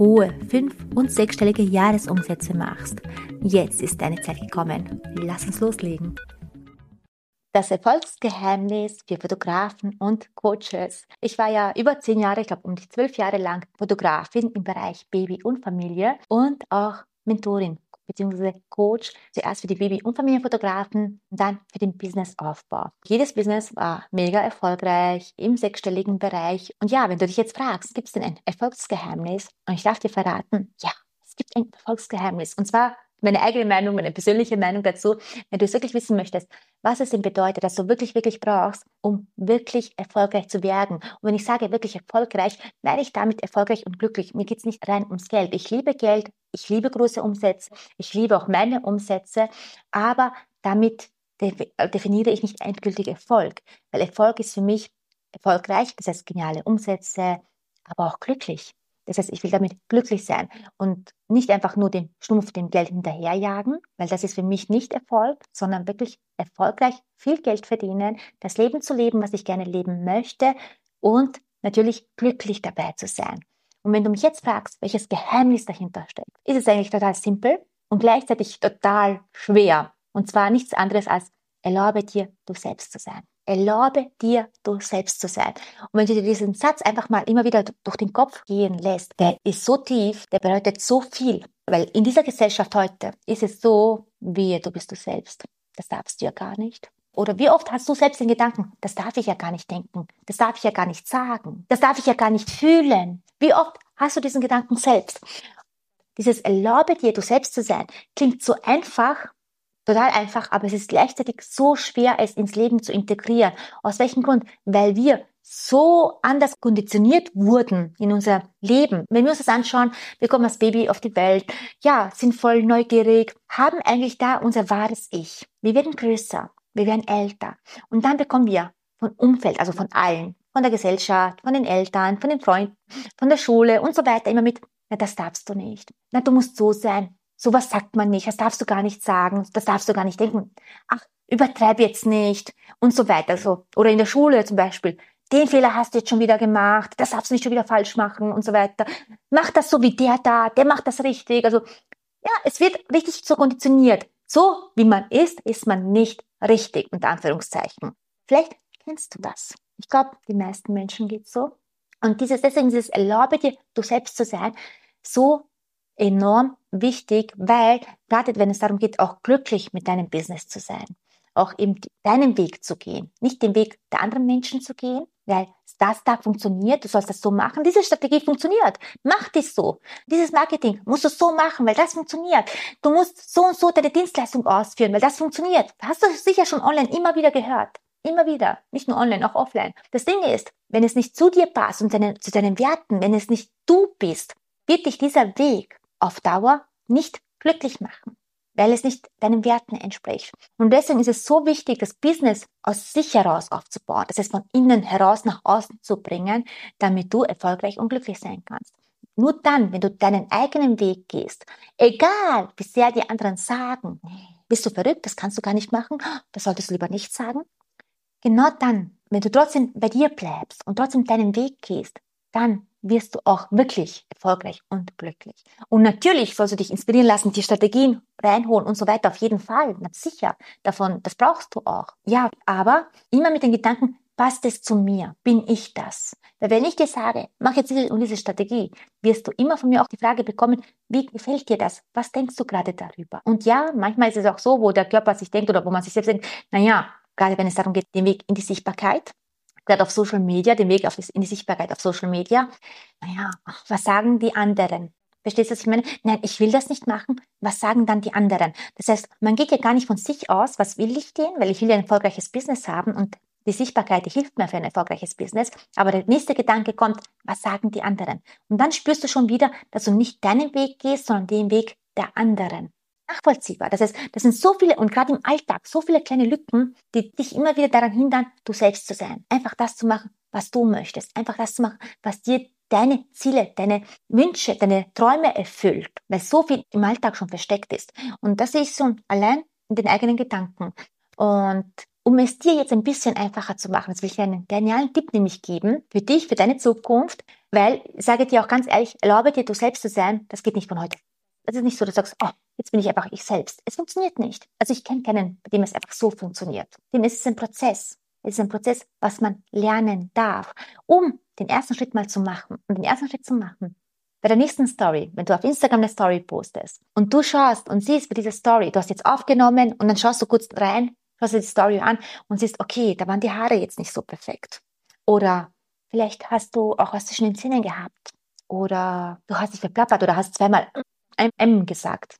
hohe fünf- und sechsstellige Jahresumsätze machst. Jetzt ist deine Zeit gekommen. Lass uns loslegen. Das Erfolgsgeheimnis für Fotografen und Coaches. Ich war ja über zehn Jahre, ich glaube um die zwölf Jahre lang Fotografin im Bereich Baby und Familie und auch Mentorin bzw. Coach, zuerst für die Baby- und Familienfotografen und dann für den Businessaufbau. Jedes Business war mega erfolgreich im sechsstelligen Bereich. Und ja, wenn du dich jetzt fragst, gibt es denn ein Erfolgsgeheimnis? Und ich darf dir verraten, ja, es gibt ein Erfolgsgeheimnis. Und zwar meine eigene Meinung, meine persönliche Meinung dazu, wenn du es wirklich wissen möchtest, was es denn bedeutet, dass du wirklich, wirklich brauchst, um wirklich erfolgreich zu werden. Und wenn ich sage wirklich erfolgreich, meine ich damit erfolgreich und glücklich. Mir geht es nicht rein ums Geld. Ich liebe Geld, ich liebe große Umsätze, ich liebe auch meine Umsätze, aber damit definiere ich nicht endgültig Erfolg, weil Erfolg ist für mich erfolgreich, das heißt geniale Umsätze, aber auch glücklich. Das heißt, ich will damit glücklich sein und nicht einfach nur den Stumpf dem Geld hinterherjagen, weil das ist für mich nicht Erfolg, sondern wirklich erfolgreich viel Geld verdienen, das Leben zu leben, was ich gerne leben möchte und natürlich glücklich dabei zu sein. Und wenn du mich jetzt fragst, welches Geheimnis dahinter steckt, ist es eigentlich total simpel und gleichzeitig total schwer. Und zwar nichts anderes als erlaube dir, du selbst zu sein. Erlaube dir, du selbst zu sein. Und wenn du dir diesen Satz einfach mal immer wieder durch den Kopf gehen lässt, der ist so tief, der bedeutet so viel. Weil in dieser Gesellschaft heute ist es so, wie du bist du selbst. Das darfst du ja gar nicht. Oder wie oft hast du selbst den Gedanken, das darf ich ja gar nicht denken, das darf ich ja gar nicht sagen, das darf ich ja gar nicht fühlen. Wie oft hast du diesen Gedanken selbst? Dieses Erlaube dir, du selbst zu sein, klingt so einfach, total einfach, aber es ist gleichzeitig so schwer, es ins Leben zu integrieren. Aus welchem Grund? Weil wir so anders konditioniert wurden in unser Leben. Wenn wir uns das anschauen, wir kommen als Baby auf die Welt, ja, sind voll neugierig, haben eigentlich da unser wahres Ich. Wir werden größer, wir werden älter und dann bekommen wir von Umfeld, also von allen, von der Gesellschaft, von den Eltern, von den Freunden, von der Schule und so weiter immer mit, na, das darfst du nicht. Na, du musst so sein. Sowas sagt man nicht. Das darfst du gar nicht sagen. Das darfst du gar nicht denken. Ach, übertreib jetzt nicht. Und so weiter. So. Oder in der Schule zum Beispiel. Den Fehler hast du jetzt schon wieder gemacht. Das darfst du nicht schon wieder falsch machen und so weiter. Mach das so wie der da. Der macht das richtig. Also, ja, es wird richtig so konditioniert. So wie man ist, ist man nicht richtig, unter Anführungszeichen. Vielleicht kennst du das. Ich glaube, die meisten Menschen geht so. Und dieses, deswegen dieses Erlaube dir, du selbst zu sein, so enorm wichtig, weil gerade wenn es darum geht, auch glücklich mit deinem Business zu sein, auch eben deinen Weg zu gehen, nicht den Weg der anderen Menschen zu gehen, weil das da funktioniert, du sollst das so machen, diese Strategie funktioniert, mach das so. Dieses Marketing musst du so machen, weil das funktioniert. Du musst so und so deine Dienstleistung ausführen, weil das funktioniert. Hast du sicher schon online immer wieder gehört. Immer wieder. Nicht nur online, auch offline. Das Ding ist, wenn es nicht zu dir passt und deine, zu deinen Werten, wenn es nicht du bist, wird dich dieser Weg auf Dauer nicht glücklich machen, weil es nicht deinen Werten entspricht. Und deswegen ist es so wichtig, das Business aus sich heraus aufzubauen, das heißt von innen heraus nach außen zu bringen, damit du erfolgreich und glücklich sein kannst. Nur dann, wenn du deinen eigenen Weg gehst, egal wie sehr die anderen sagen, bist du verrückt, das kannst du gar nicht machen, das solltest du lieber nicht sagen, Genau dann, wenn du trotzdem bei dir bleibst und trotzdem deinen Weg gehst, dann wirst du auch wirklich erfolgreich und glücklich. Und natürlich sollst du dich inspirieren lassen, die Strategien reinholen und so weiter, auf jeden Fall, na sicher, davon, das brauchst du auch. Ja, aber immer mit den Gedanken, passt es zu mir? Bin ich das? Weil wenn ich dir sage, mach jetzt diese und diese Strategie, wirst du immer von mir auch die Frage bekommen, wie gefällt dir das? Was denkst du gerade darüber? Und ja, manchmal ist es auch so, wo der Körper sich denkt oder wo man sich selbst denkt, na ja, gerade wenn es darum geht, den Weg in die Sichtbarkeit, gerade auf Social Media, den Weg auf, in die Sichtbarkeit auf Social Media. Naja, was sagen die anderen? Verstehst du, was ich meine? Nein, ich will das nicht machen. Was sagen dann die anderen? Das heißt, man geht ja gar nicht von sich aus, was will ich denn? Weil ich will ja ein erfolgreiches Business haben und die Sichtbarkeit die hilft mir für ein erfolgreiches Business. Aber der nächste Gedanke kommt, was sagen die anderen? Und dann spürst du schon wieder, dass du nicht deinen Weg gehst, sondern den Weg der anderen. Nachvollziehbar. Das heißt, das sind so viele und gerade im Alltag so viele kleine Lücken, die dich immer wieder daran hindern, du selbst zu sein. Einfach das zu machen, was du möchtest. Einfach das zu machen, was dir deine Ziele, deine Wünsche, deine Träume erfüllt, weil so viel im Alltag schon versteckt ist. Und das ist so allein in den eigenen Gedanken. Und um es dir jetzt ein bisschen einfacher zu machen, jetzt will ich einen genialen Tipp nämlich geben für dich, für deine Zukunft, weil, ich sage dir auch ganz ehrlich, erlaube dir, du selbst zu sein, das geht nicht von heute. Das ist nicht so, dass du sagst, oh, jetzt bin ich einfach ich selbst. Es funktioniert nicht. Also ich kenne keinen, bei dem es einfach so funktioniert. Denn es ist ein Prozess. Es ist ein Prozess, was man lernen darf, um den ersten Schritt mal zu machen. Und den ersten Schritt zu machen, bei der nächsten Story, wenn du auf Instagram eine Story postest und du schaust und siehst bei dieser Story, du hast jetzt aufgenommen und dann schaust du kurz rein, schaust dir die Story an und siehst, okay, da waren die Haare jetzt nicht so perfekt. Oder vielleicht hast du auch was zwischen den Zähnen gehabt. Oder du hast dich verplappert oder hast zweimal ein M gesagt.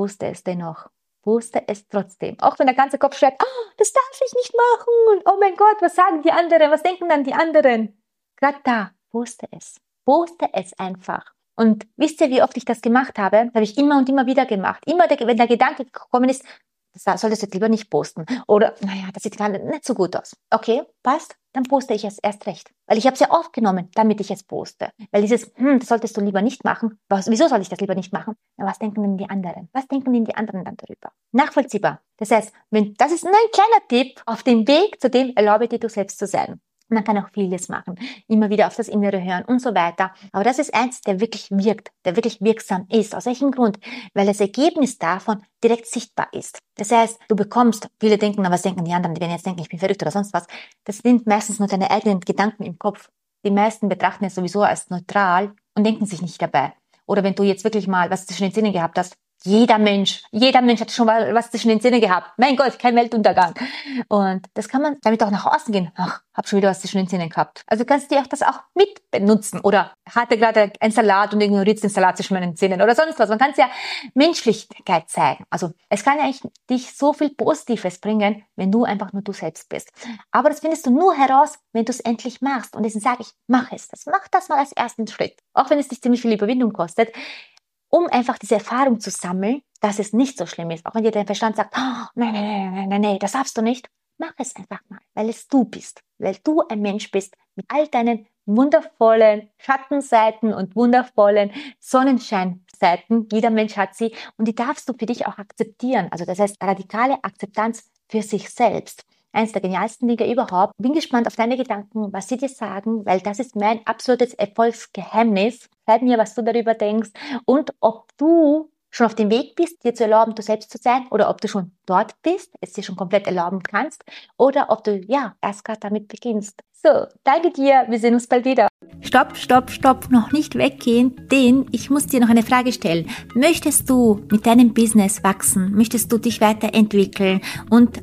Wusste es dennoch. Wusste es trotzdem. Auch wenn der ganze Kopf schreit, oh, das darf ich nicht machen. Und oh mein Gott, was sagen die anderen? Was denken dann die anderen? Gerade da wusste es. Wusste es einfach. Und wisst ihr, wie oft ich das gemacht habe? Das habe ich immer und immer wieder gemacht. Immer, wenn der Gedanke gekommen ist, das solltest du lieber nicht posten. Oder, naja, das sieht gerade nicht so gut aus. Okay, passt, dann poste ich es erst recht. Weil ich habe es ja aufgenommen, damit ich es poste. Weil dieses, hm, das solltest du lieber nicht machen. Was, wieso soll ich das lieber nicht machen? Na, was denken denn die anderen? Was denken denn die anderen dann darüber? Nachvollziehbar. Das heißt, wenn, das ist nur ein kleiner Tipp auf dem Weg zu dem, erlaube dir du selbst zu sein. Man kann auch vieles machen, immer wieder auf das Innere hören und so weiter. Aber das ist eins, der wirklich wirkt, der wirklich wirksam ist. Aus welchem Grund? Weil das Ergebnis davon direkt sichtbar ist. Das heißt, du bekommst, viele denken, na, was denken die anderen, die werden jetzt denken, ich bin verrückt oder sonst was. Das sind meistens nur deine eigenen Gedanken im Kopf. Die meisten betrachten es sowieso als neutral und denken sich nicht dabei. Oder wenn du jetzt wirklich mal was zwischen den Zinnen gehabt hast, jeder Mensch, jeder Mensch hat schon mal was zwischen den Zähnen gehabt. Mein Gott, kein Weltuntergang. Und das kann man damit auch nach außen gehen. Ach, hab schon wieder was zwischen den Zähnen gehabt. Also kannst du auch das auch mit benutzen. Oder hatte gerade einen Salat und ignoriert den Salat zwischen meinen Zähnen oder sonst was. Man kann es ja Menschlichkeit zeigen. Also es kann ja eigentlich dich so viel Positives bringen, wenn du einfach nur du selbst bist. Aber das findest du nur heraus, wenn du es endlich machst. Und deswegen sage ich, mach es. Das mach das mal als ersten Schritt. Auch wenn es dich ziemlich viel Überwindung kostet um einfach diese Erfahrung zu sammeln, dass es nicht so schlimm ist. Auch wenn dir dein Verstand sagt, oh, nein, nein, nein, nein, nein, nein, das darfst du nicht. Mach es einfach mal, weil es du bist, weil du ein Mensch bist mit all deinen wundervollen Schattenseiten und wundervollen Sonnenscheinseiten. Jeder Mensch hat sie und die darfst du für dich auch akzeptieren. Also das heißt radikale Akzeptanz für sich selbst eines der genialsten Dinge überhaupt. Bin gespannt auf deine Gedanken, was sie dir sagen, weil das ist mein absolutes Erfolgsgeheimnis. Schreib mir, was du darüber denkst und ob du schon auf dem Weg bist, dir zu erlauben, du selbst zu sein, oder ob du schon dort bist, es dir schon komplett erlauben kannst, oder ob du, ja, erst gerade damit beginnst. So, danke dir, wir sehen uns bald wieder. Stopp, stopp, stopp, noch nicht weggehen, denn ich muss dir noch eine Frage stellen. Möchtest du mit deinem Business wachsen? Möchtest du dich weiterentwickeln und